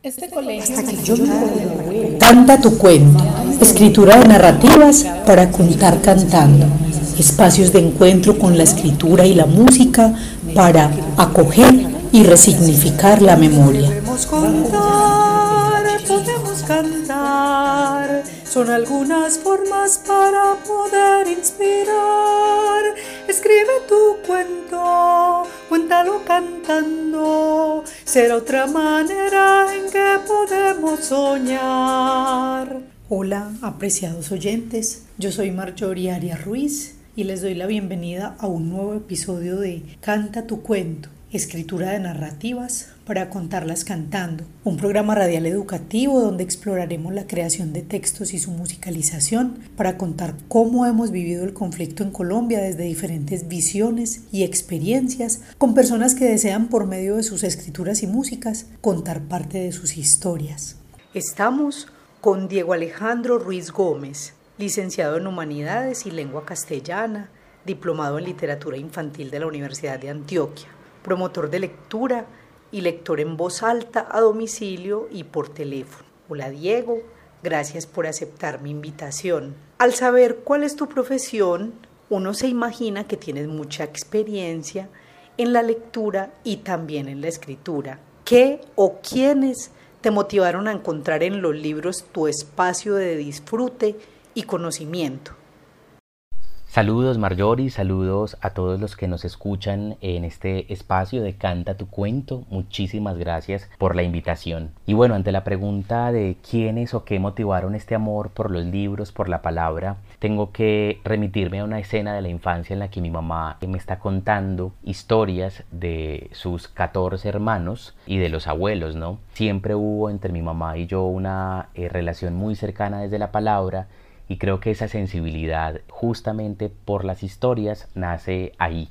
Este colegio Canta tu cuento, escritura de narrativas para contar cantando, espacios de encuentro con la escritura y la música para acoger y resignificar la memoria. Podemos contar, podemos cantar, son algunas formas para poder inspirar. Escribe tu cuento, cuéntalo cantando, será otra manera en que podemos soñar. Hola, apreciados oyentes, yo soy Marjorie Arias Ruiz y les doy la bienvenida a un nuevo episodio de Canta tu cuento, escritura de narrativas para contarlas cantando, un programa radial educativo donde exploraremos la creación de textos y su musicalización para contar cómo hemos vivido el conflicto en Colombia desde diferentes visiones y experiencias con personas que desean por medio de sus escrituras y músicas contar parte de sus historias. Estamos con Diego Alejandro Ruiz Gómez, licenciado en Humanidades y Lengua Castellana, diplomado en Literatura Infantil de la Universidad de Antioquia, promotor de lectura y lector en voz alta a domicilio y por teléfono. Hola Diego, gracias por aceptar mi invitación. Al saber cuál es tu profesión, uno se imagina que tienes mucha experiencia en la lectura y también en la escritura. ¿Qué o quiénes te motivaron a encontrar en los libros tu espacio de disfrute y conocimiento? Saludos Marjorie, saludos a todos los que nos escuchan en este espacio de Canta tu cuento. Muchísimas gracias por la invitación. Y bueno, ante la pregunta de quiénes o qué motivaron este amor por los libros, por la palabra, tengo que remitirme a una escena de la infancia en la que mi mamá me está contando historias de sus 14 hermanos y de los abuelos, ¿no? Siempre hubo entre mi mamá y yo una eh, relación muy cercana desde la palabra y creo que esa sensibilidad justamente por las historias nace ahí.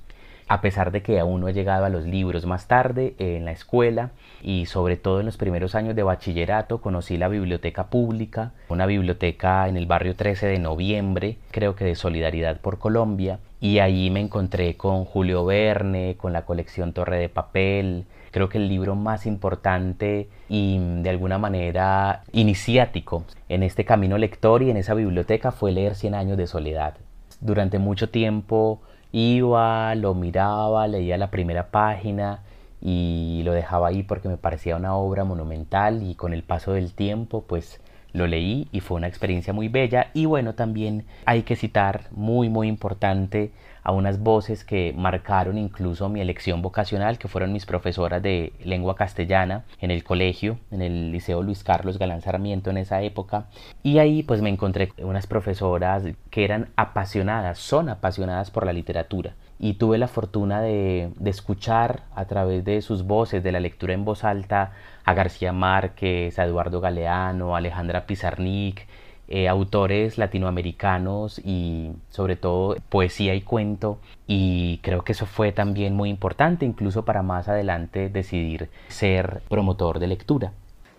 A pesar de que aún no he llegado a los libros más tarde, en la escuela y sobre todo en los primeros años de bachillerato conocí la biblioteca pública, una biblioteca en el barrio 13 de noviembre, creo que de Solidaridad por Colombia, y ahí me encontré con Julio Verne, con la colección Torre de Papel, creo que el libro más importante y de alguna manera iniciático en este camino lector y en esa biblioteca fue leer Cien años de soledad. Durante mucho tiempo iba, lo miraba, leía la primera página y lo dejaba ahí porque me parecía una obra monumental y con el paso del tiempo pues lo leí y fue una experiencia muy bella. Y bueno también hay que citar muy muy importante a unas voces que marcaron incluso mi elección vocacional que fueron mis profesoras de lengua castellana en el colegio en el liceo Luis Carlos Galán Sarmiento en esa época. Y ahí pues me encontré unas profesoras que eran apasionadas son apasionadas por la literatura y tuve la fortuna de, de, escuchar a través de sus voces, de la lectura en voz alta, a García Márquez, a Eduardo Galeano, a Alejandra Pizarnik, eh, autores latinoamericanos y sobre todo poesía y cuento y creo que eso fue también muy importante incluso para más adelante decidir ser promotor de lectura.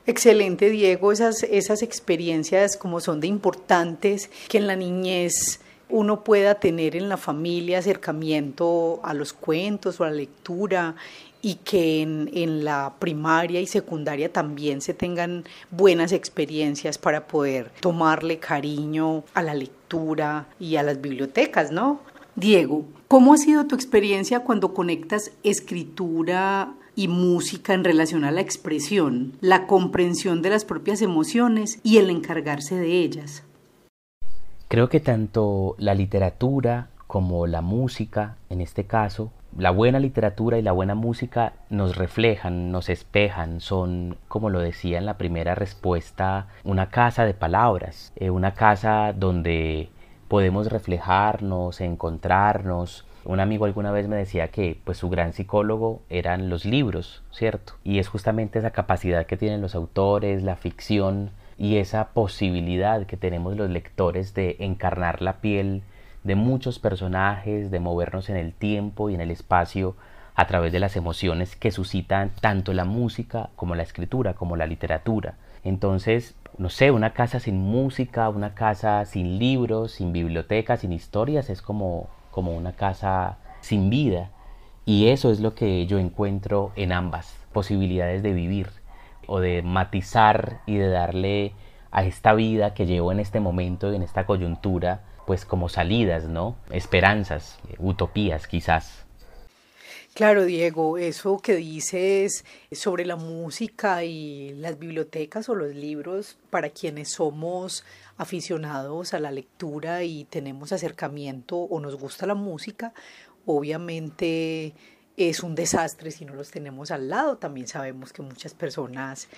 Excelente Diego, esas, esas experiencias como son de importantes que en la niñez uno pueda tener en la familia acercamiento a los cuentos o a la lectura y que en, en, la primaria y secundaria también se tengan buenas experiencias para poder tomarle cariño a la lectura y a las bibliotecas, ¿no? Diego, ¿cómo ha sido tu experiencia cuando conectas escritura y música en relación a la expresión, la comprensión de las propias emociones y el encargarse de ellas? Creo que tanto la literatura como la música, en este caso, la buena literatura y la buena música nos reflejan, nos espejan, son, como lo decía en la primera respuesta, una casa de palabras, eh, una casa donde podemos reflejarnos, encontrarnos. Un amigo alguna vez me decía que pues su gran psicólogo eran los libros, ¿cierto? Y es justamente esa capacidad que tienen los autores, la ficción y esa posibilidad que tenemos los lectores de encarnar la piel de muchos personajes, de movernos en el tiempo y en el espacio a través de las emociones que suscitan tanto la música como la escritura, como la literatura. Entonces, no sé, una casa sin música, una casa sin libros, sin bibliotecas, sin historias, es como, como una casa sin vida. Y eso es lo que yo encuentro en ambas posibilidades de vivir. O de matizar y de darle a esta vida que llevo en este momento y en esta coyuntura, pues como salidas, ¿no? Esperanzas, utopías quizás. Claro, Diego, eso que dices sobre la música y las bibliotecas o los libros para quienes somos aficionados a la lectura y tenemos acercamiento o nos gusta la música, obviamente es un desastre si no los tenemos al lado. También sabemos que muchas personas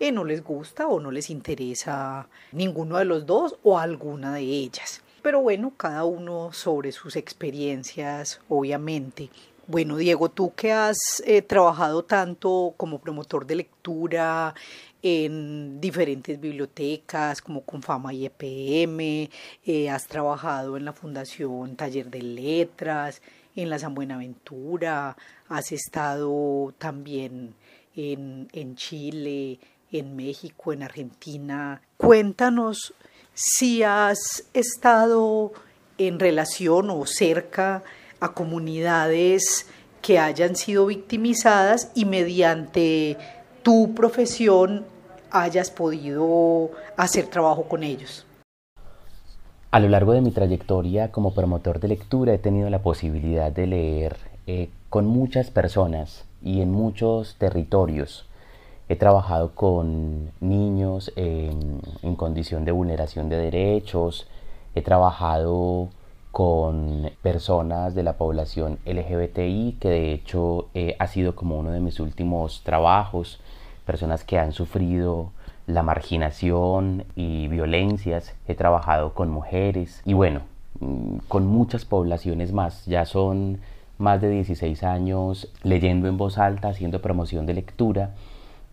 eh, no les gusta o no les interesa ninguno de los dos o alguna de ellas. Pero bueno, cada uno sobre sus experiencias, obviamente. Bueno, Diego, tú que has eh, trabajado tanto como promotor de lectura en diferentes bibliotecas como Confama y EPM, eh, has trabajado en la Fundación Taller de Letras, en la San Buenaventura, has estado también en, en Chile, en México, en Argentina. Cuéntanos si has estado en relación o cerca a comunidades que hayan sido victimizadas y mediante tu profesión hayas podido hacer trabajo con ellos. A lo largo de mi trayectoria como promotor de lectura he tenido la posibilidad de leer eh, con muchas personas y en muchos territorios. He trabajado con niños en, condición de vulneración de derechos, he trabajado con personas de la población LGBTI, que de hecho eh, ha sido como uno de mis últimos trabajos, personas que han sufrido la marginación y violencias, he trabajado con mujeres y bueno, mm, con muchas poblaciones más, ya son más de 16 años leyendo en voz alta, haciendo promoción de lectura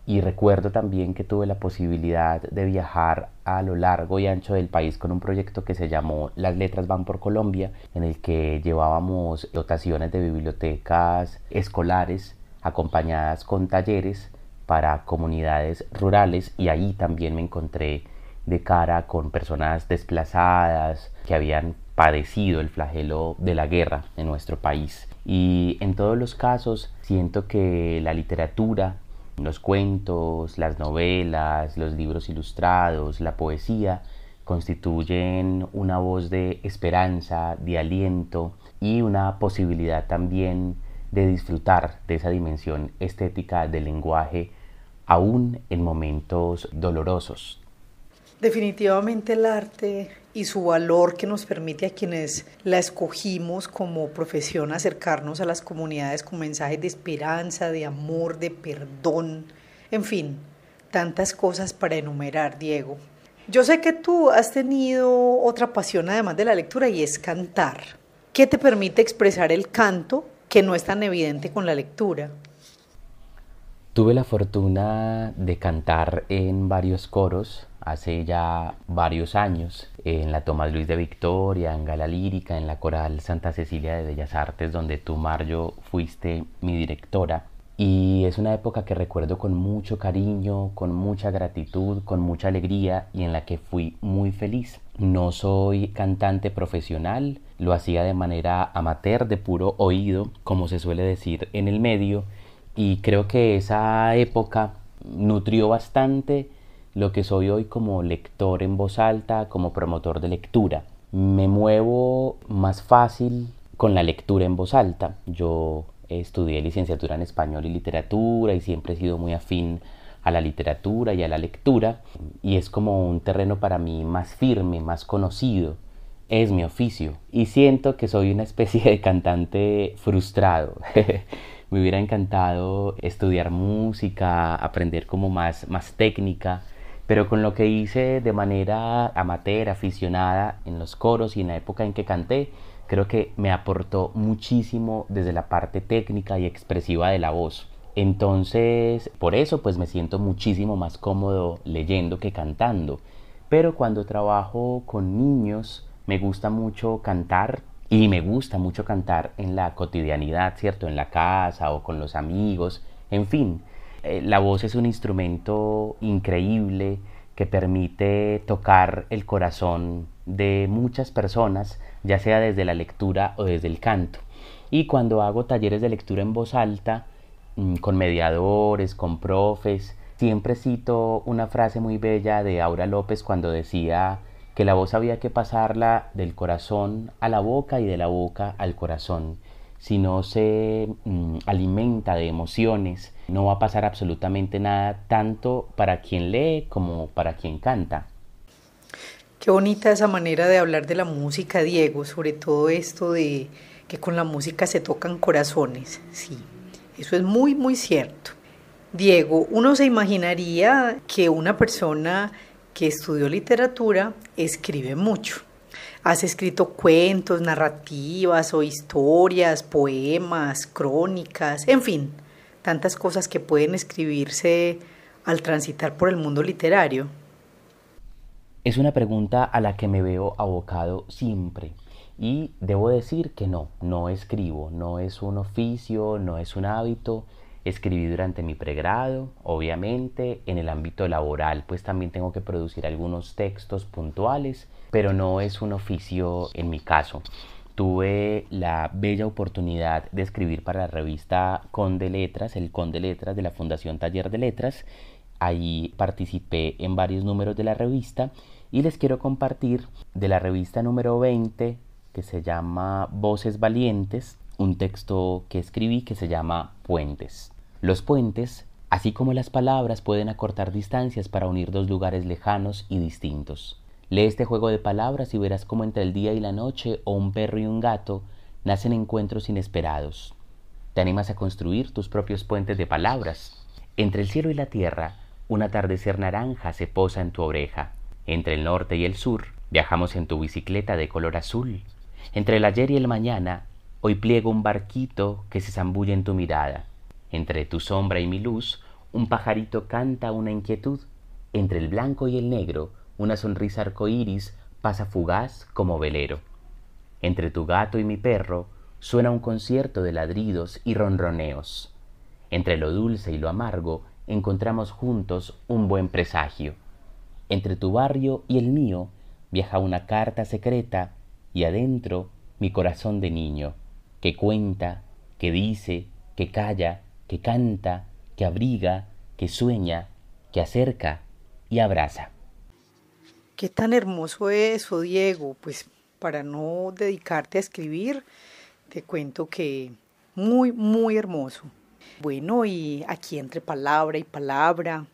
y recuerdo también que tuve la posibilidad de viajar a lo largo y ancho del país con un proyecto que se llamó Las Letras van por Colombia, en el que llevábamos dotaciones de bibliotecas escolares acompañadas con talleres para comunidades rurales y ahí también me encontré de cara con personas desplazadas que habían padecido el flagelo de la guerra en nuestro país. Y en todos los casos siento que la literatura los cuentos, las novelas, los libros ilustrados, la poesía constituyen una voz de esperanza, de aliento y una posibilidad también de disfrutar de esa dimensión estética del lenguaje aún en momentos dolorosos. Definitivamente el arte y su valor que nos permite a quienes la escogimos como profesión acercarnos a las comunidades con mensajes de esperanza, de amor, de perdón, en fin, tantas cosas para enumerar, Diego. Yo sé que tú has tenido otra pasión además de la lectura y es cantar. ¿Qué te permite expresar el canto que no es tan evidente con la lectura? Tuve la fortuna de cantar en varios coros hace ya varios años en la Tomás Luis de Victoria, en Gala Lírica, en la Coral Santa Cecilia de Bellas Artes, donde tú, Mario, fuiste mi directora. Y es una época que recuerdo con mucho cariño, con mucha gratitud, con mucha alegría y en la que fui muy feliz. No soy cantante profesional, lo hacía de manera amateur, de puro oído, como se suele decir en el medio, y creo que esa época nutrió bastante lo que soy hoy como lector en voz alta, como promotor de lectura. Me muevo más fácil con la lectura en voz alta. Yo estudié licenciatura en español y literatura y siempre he sido muy afín a la literatura y a la lectura y es como un terreno para mí más firme, más conocido. Es mi oficio y siento que soy una especie de cantante frustrado. Me hubiera encantado estudiar música, aprender como más, más técnica, pero con lo que hice de manera amateur, aficionada en los coros y en la época en que canté, creo que me aportó muchísimo desde la parte técnica y expresiva de la voz. Entonces, por eso pues me siento muchísimo más cómodo leyendo que cantando. Pero cuando trabajo con niños, me gusta mucho cantar y me gusta mucho cantar en la cotidianidad, ¿cierto? En la casa o con los amigos, en fin. Eh, la voz es un instrumento increíble que permite tocar el corazón de muchas personas, ya sea desde la lectura o desde el canto. Y cuando hago talleres de lectura en voz alta, mm, con mediadores, con profes, Siempre cito una frase muy bella de Aura López cuando decía que la voz había que pasarla del corazón a la boca y de la boca al corazón. Si no se mm, alimenta de emociones, no va a pasar absolutamente nada, tanto para quien lee como para quien canta. Qué bonita esa manera de hablar de la música, Diego, sobre todo esto de que con la música se tocan corazones. Sí, eso es muy, muy cierto. Diego, uno se imaginaría que una persona que estudió literatura escribe mucho. Has escrito cuentos, narrativas o historias, poemas, crónicas, en fin, tantas cosas que pueden escribirse al transitar por el mundo literario. Es una pregunta a la que me veo abocado siempre. Y debo decir que no, no escribo, no es un oficio, no es un hábito. Escribí durante mi pregrado, obviamente, en el ámbito laboral, pues también tengo que producir algunos textos puntuales, pero no es un oficio en mi caso. Tuve la bella oportunidad de escribir para la revista Conde Letras, el Conde Letras de la Fundación Taller de Letras. Ahí participé en varios números de la revista y les quiero compartir de la revista número 20 que se llama Voces Valientes, un texto que escribí que se llama Puentes. Los puentes, así como las palabras, pueden acortar distancias para unir dos lugares lejanos y distintos. Lee este juego de palabras y verás cómo entre el día y la noche o un perro y un gato nacen encuentros inesperados. Te animas a construir tus propios puentes de palabras. Entre el cielo y la tierra, un atardecer naranja se posa en tu oreja. Entre el norte y el sur, viajamos en tu bicicleta de color azul. Entre el ayer y el mañana, hoy pliego un barquito que se zambulle en tu mirada. Entre tu sombra y mi luz, un pajarito canta una inquietud. Entre el blanco y el negro, una sonrisa arcoíris pasa fugaz como velero. Entre tu gato y mi perro, suena un concierto de ladridos y ronroneos. Entre lo dulce y lo amargo, encontramos juntos un buen presagio. Entre tu barrio y el mío, viaja una carta secreta y adentro mi corazón de niño, que cuenta, que dice, que calla, que canta, que abriga, que sueña, que acerca y abraza. Qué tan hermoso eso, Diego. Pues para no dedicarte a escribir, te cuento que muy, muy hermoso. Bueno, y aquí entre palabra y palabra,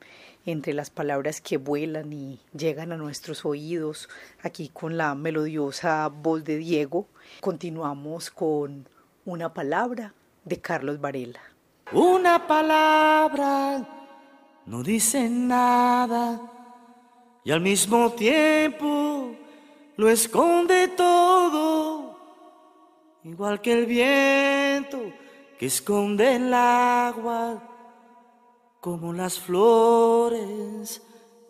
entre las palabras que vuelan y llegan a nuestros oídos, aquí con la melodiosa voz de Diego, continuamos con una palabra de Carlos Varela. Una palabra no dice nada y al mismo tiempo lo esconde todo, igual que el viento que esconde el agua como las flores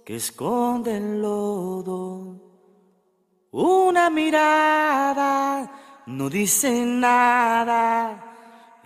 que esconden lodo. Una mirada no dice nada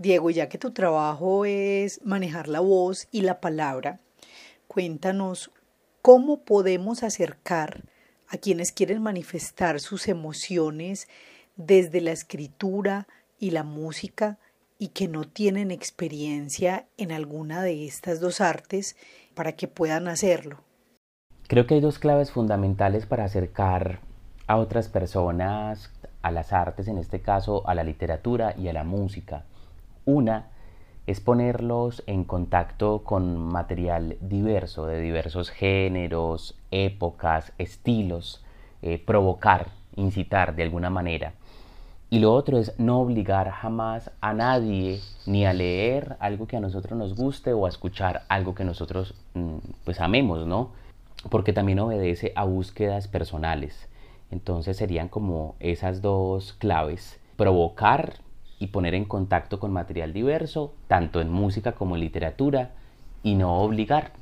Diego, ya que tu trabajo es manejar la voz y la palabra, cuéntanos cómo podemos acercar a quienes quieren manifestar sus emociones desde la escritura y la música y que no tienen experiencia en alguna de estas dos artes para que puedan hacerlo? Creo que hay dos claves fundamentales para acercar a otras personas a las artes, en este caso a la literatura y a la música. Una es ponerlos en contacto con material diverso, de diversos géneros, épocas, estilos, eh, provocar, incitar de alguna manera. Y lo otro es no obligar jamás a nadie ni a leer algo que a nosotros nos guste o a escuchar algo que nosotros mm, pues amemos, ¿no? Porque también obedece a búsquedas personales. Entonces serían como esas dos claves, provocar y poner en contacto con material diverso, tanto en música como en literatura, y no obligar.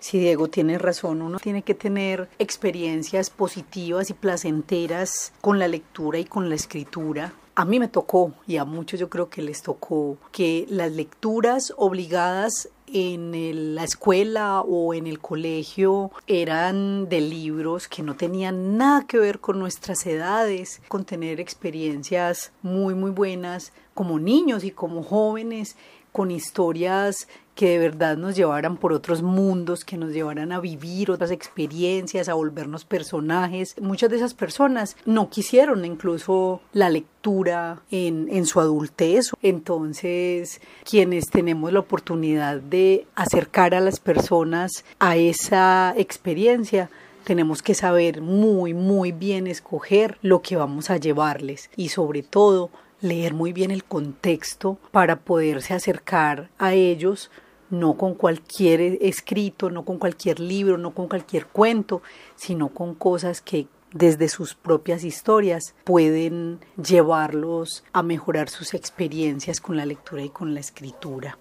Sí, Diego, tiene razón. Uno tiene que tener experiencias positivas y placenteras con la lectura y con la escritura. A mí me tocó, y a muchos yo creo que les tocó, que las lecturas obligadas en la escuela o en el colegio eran de libros que no tenían nada que ver con nuestras edades, con tener experiencias muy, muy buenas como niños y como jóvenes, con historias que de verdad nos llevaran por otros mundos, que nos llevaran a vivir otras experiencias, a volvernos personajes. Muchas de esas personas no quisieron incluso la lectura en, en su adultez. Entonces, quienes tenemos la oportunidad de acercar a las personas a esa experiencia, tenemos que saber muy, muy bien escoger lo que vamos a llevarles y sobre todo leer muy bien el contexto para poderse acercar a ellos no con cualquier escrito, no con cualquier libro, no con cualquier cuento, sino con cosas que desde sus propias historias pueden llevarlos a mejorar sus experiencias con la lectura y con la escritura.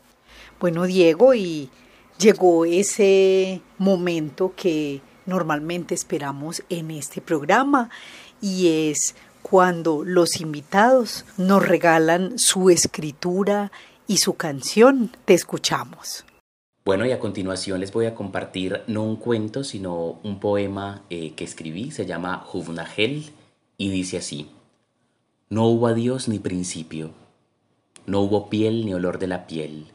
Bueno, Diego, y llegó ese momento que normalmente esperamos en este programa y es cuando los invitados nos regalan su escritura y su canción. Te escuchamos. Bueno, y a continuación les voy a compartir no un cuento, sino un poema eh, que escribí, se llama Juvnagel y dice así. No hubo adiós ni principio, no hubo piel ni olor de la piel.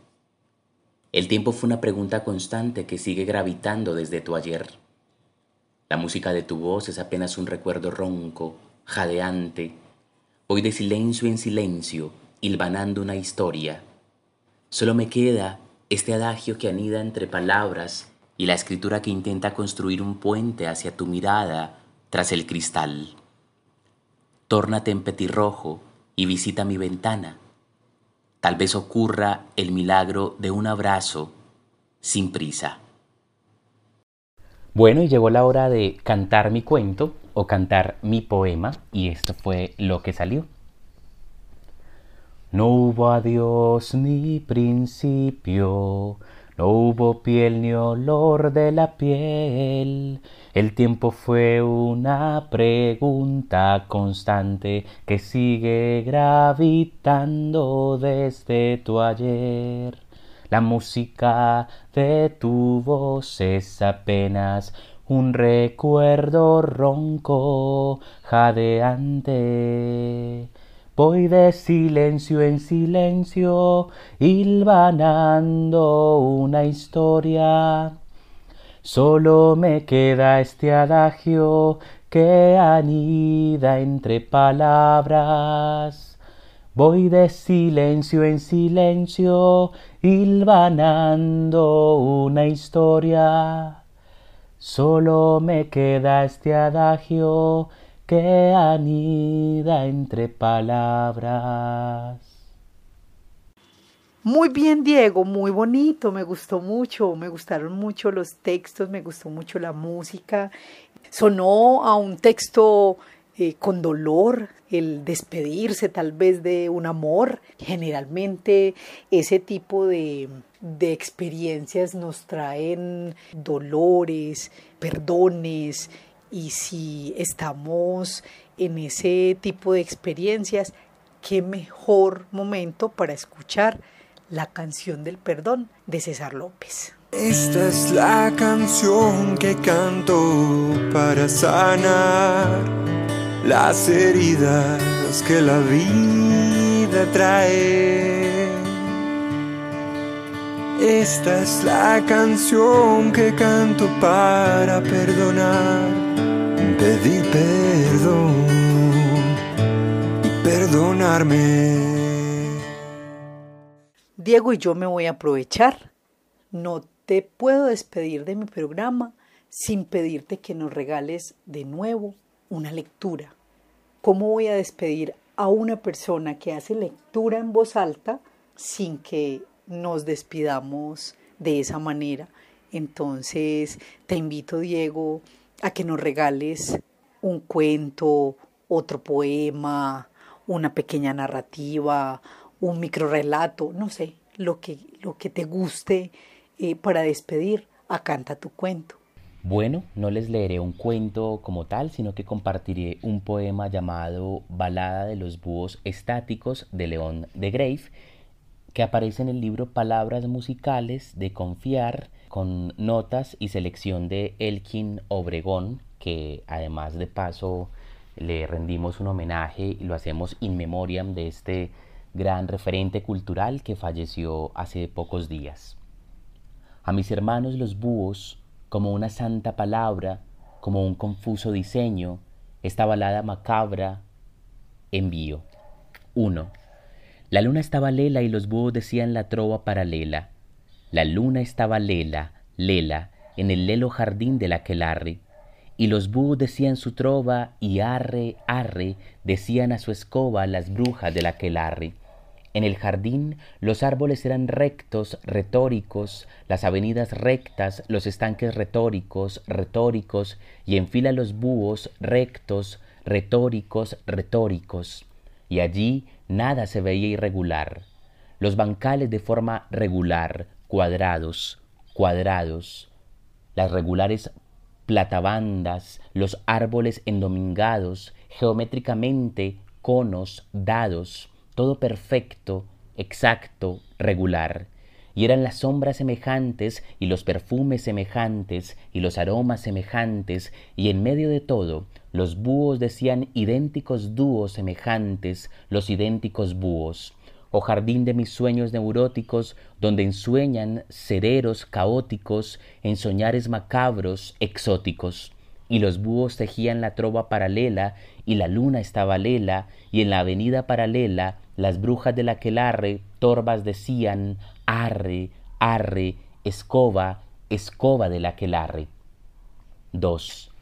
El tiempo fue una pregunta constante que sigue gravitando desde tu ayer. La música de tu voz es apenas un recuerdo ronco, jadeante. Voy de silencio en silencio, hilvanando una historia Solo me queda este adagio que anida entre palabras y la escritura que intenta construir un puente hacia tu mirada tras el cristal. Tórnate en petirrojo y visita mi ventana. Tal vez ocurra el milagro de un abrazo sin prisa. Bueno, y llegó la hora de cantar mi cuento o cantar mi poema, y esto fue lo que salió. No hubo adiós ni principio, no hubo piel ni olor de la piel. El tiempo fue una pregunta constante que sigue gravitando desde tu ayer. La música de tu voz es apenas un recuerdo ronco, jadeante. Voy de silencio en silencio, hilvanando una historia. Solo me queda este adagio que anida entre palabras. Voy de silencio en silencio, hilvanando una historia. Solo me queda este adagio que anida entre palabras. Muy bien, Diego, muy bonito, me gustó mucho, me gustaron mucho los textos, me gustó mucho la música. Sonó a un texto eh, con dolor, el despedirse tal vez de un amor. Generalmente ese tipo de, de experiencias nos traen dolores, perdones, y si estamos en ese tipo de experiencias, qué mejor momento para escuchar la canción del perdón de César López. Esta es la canción que canto para sanar las heridas que la vida trae. Esta es la canción que canto para perdonar pedir perdón y perdonarme. Diego y yo me voy a aprovechar. No te puedo despedir de mi programa sin pedirte que nos regales de nuevo una lectura. ¿Cómo voy a despedir a una persona que hace lectura en voz alta sin que nos despidamos de esa manera? Entonces te invito, Diego, a que nos regales un cuento, otro poema, una pequeña narrativa, un microrelato, no sé, lo que, lo que te guste eh, para despedir a Canta tu cuento. Bueno, no les leeré un cuento como tal, sino que compartiré un poema llamado Balada de los Búhos Estáticos de León de Grave, que aparece en el libro Palabras Musicales de Confiar, con notas y selección de Elkin Obregón, que además de paso le rendimos un homenaje y lo hacemos in memoriam de este gran referente cultural que falleció hace pocos días. A mis hermanos los búhos, como una santa palabra, como un confuso diseño, esta balada macabra envío. 1. La luna estaba lela y los búhos decían la trova paralela. La luna estaba lela, lela, en el lelo jardín de la aquelarre. Y los búhos decían su trova y arre, arre, decían a su escoba las brujas de la aquelarre. En el jardín los árboles eran rectos, retóricos, las avenidas rectas, los estanques retóricos, retóricos, y en fila los búhos rectos, retóricos, retóricos. Y allí nada se veía irregular. Los bancales de forma regular, cuadrados, cuadrados. Las regulares platabandas, los árboles endomingados, geométricamente conos dados, todo perfecto, exacto, regular. Y eran las sombras semejantes y los perfumes semejantes y los aromas semejantes y en medio de todo los búhos decían idénticos dúos semejantes, los idénticos búhos. Oh jardín de mis sueños neuróticos, donde ensueñan sereros caóticos en soñares macabros exóticos y los búhos tejían la trova paralela, y la luna estaba lela, y en la avenida paralela las brujas del aquelarre torvas decían, arre, arre, escoba, escoba del aquelarre. 2.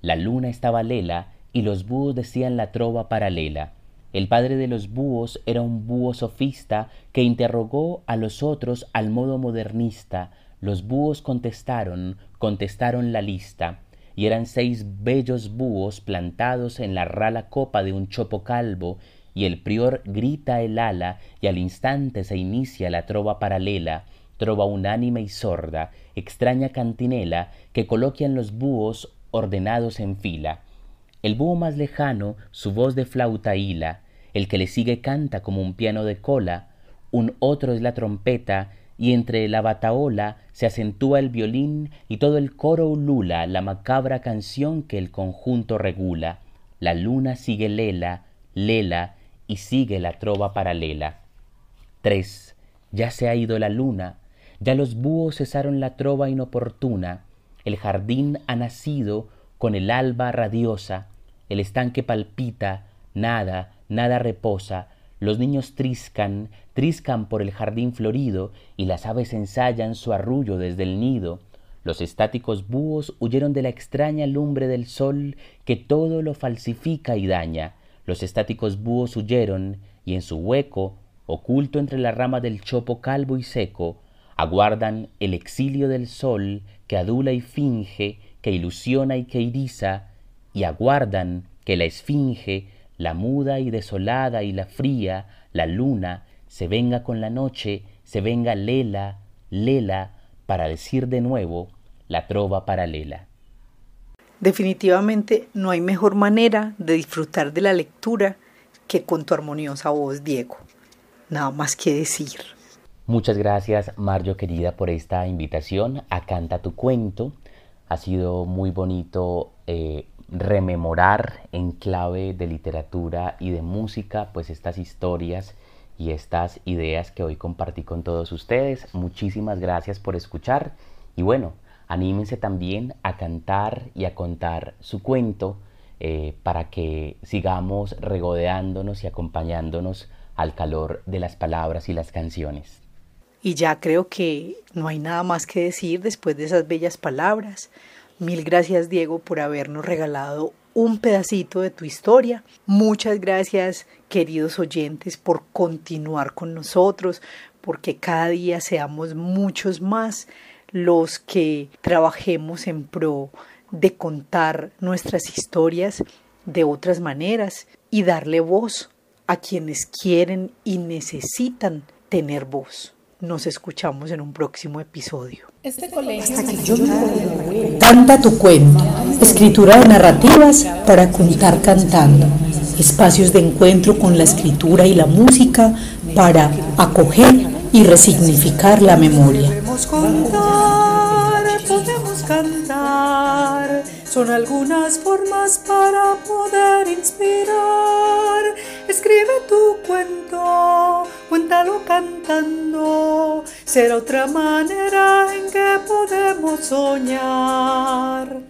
La luna estaba lela, y los búhos decían la trova paralela. El padre de los búhos era un búho sofista que interrogó a los otros al modo modernista. Los búhos contestaron, contestaron la lista y eran seis bellos búhos plantados en la rala copa de un chopo calvo, y el prior grita el ala, y al instante se inicia la trova paralela, trova unánime y sorda, extraña cantinela, que coloquian los búhos ordenados en fila. El búho más lejano su voz de flauta hila, el que le sigue canta como un piano de cola, un otro es la trompeta, y entre la bataola se acentúa el violín y todo el coro ulula la macabra canción que el conjunto regula. La luna sigue lela, lela y sigue la trova paralela. 3. Ya se ha ido la luna, ya los búhos cesaron la trova inoportuna, el jardín ha nacido con el alba radiosa, el estanque palpita, nada, nada reposa, los niños triscan, triscan por el jardín florido, y las aves ensayan su arrullo desde el nido. Los estáticos búhos huyeron de la extraña lumbre del sol que todo lo falsifica y daña. Los estáticos búhos huyeron, y en su hueco, oculto entre la rama del chopo calvo y seco, aguardan el exilio del sol que adula y finge, que ilusiona y que iriza, y aguardan que la esfinge la muda y desolada y la fría, la luna, se venga con la noche, se venga lela, lela, para decir de nuevo la trova paralela. Definitivamente no hay mejor manera de disfrutar de la lectura que con tu armoniosa voz, Diego. Nada más que decir. Muchas gracias, Mario querida, por esta invitación a Canta tu cuento. Ha sido muy bonito eh, rememorar en clave de literatura y de música pues estas historias y estas ideas que hoy compartí con todos ustedes. Muchísimas gracias por escuchar y bueno, anímense también a cantar y a contar su cuento eh, para que sigamos regodeándonos y acompañándonos al calor de las palabras y las canciones. Y ya creo que no hay nada más que decir después de esas bellas palabras. Mil gracias Diego por habernos regalado un pedacito de tu historia. Muchas gracias queridos oyentes por continuar con nosotros, porque cada día seamos muchos más los que trabajemos en pro de contar nuestras historias de otras maneras y darle voz a quienes quieren y necesitan tener voz. Nos escuchamos en un próximo episodio. Este colegio Canta tu cuento. Escritura de narrativas para contar cantando. Espacios de encuentro con la escritura y la música para acoger y resignificar la memoria. Podemos contar, podemos cantar. Son algunas formas para poder inspirar. Escribe tu cuento, cuéntalo cantando. Será otra manera en que podemos soñar.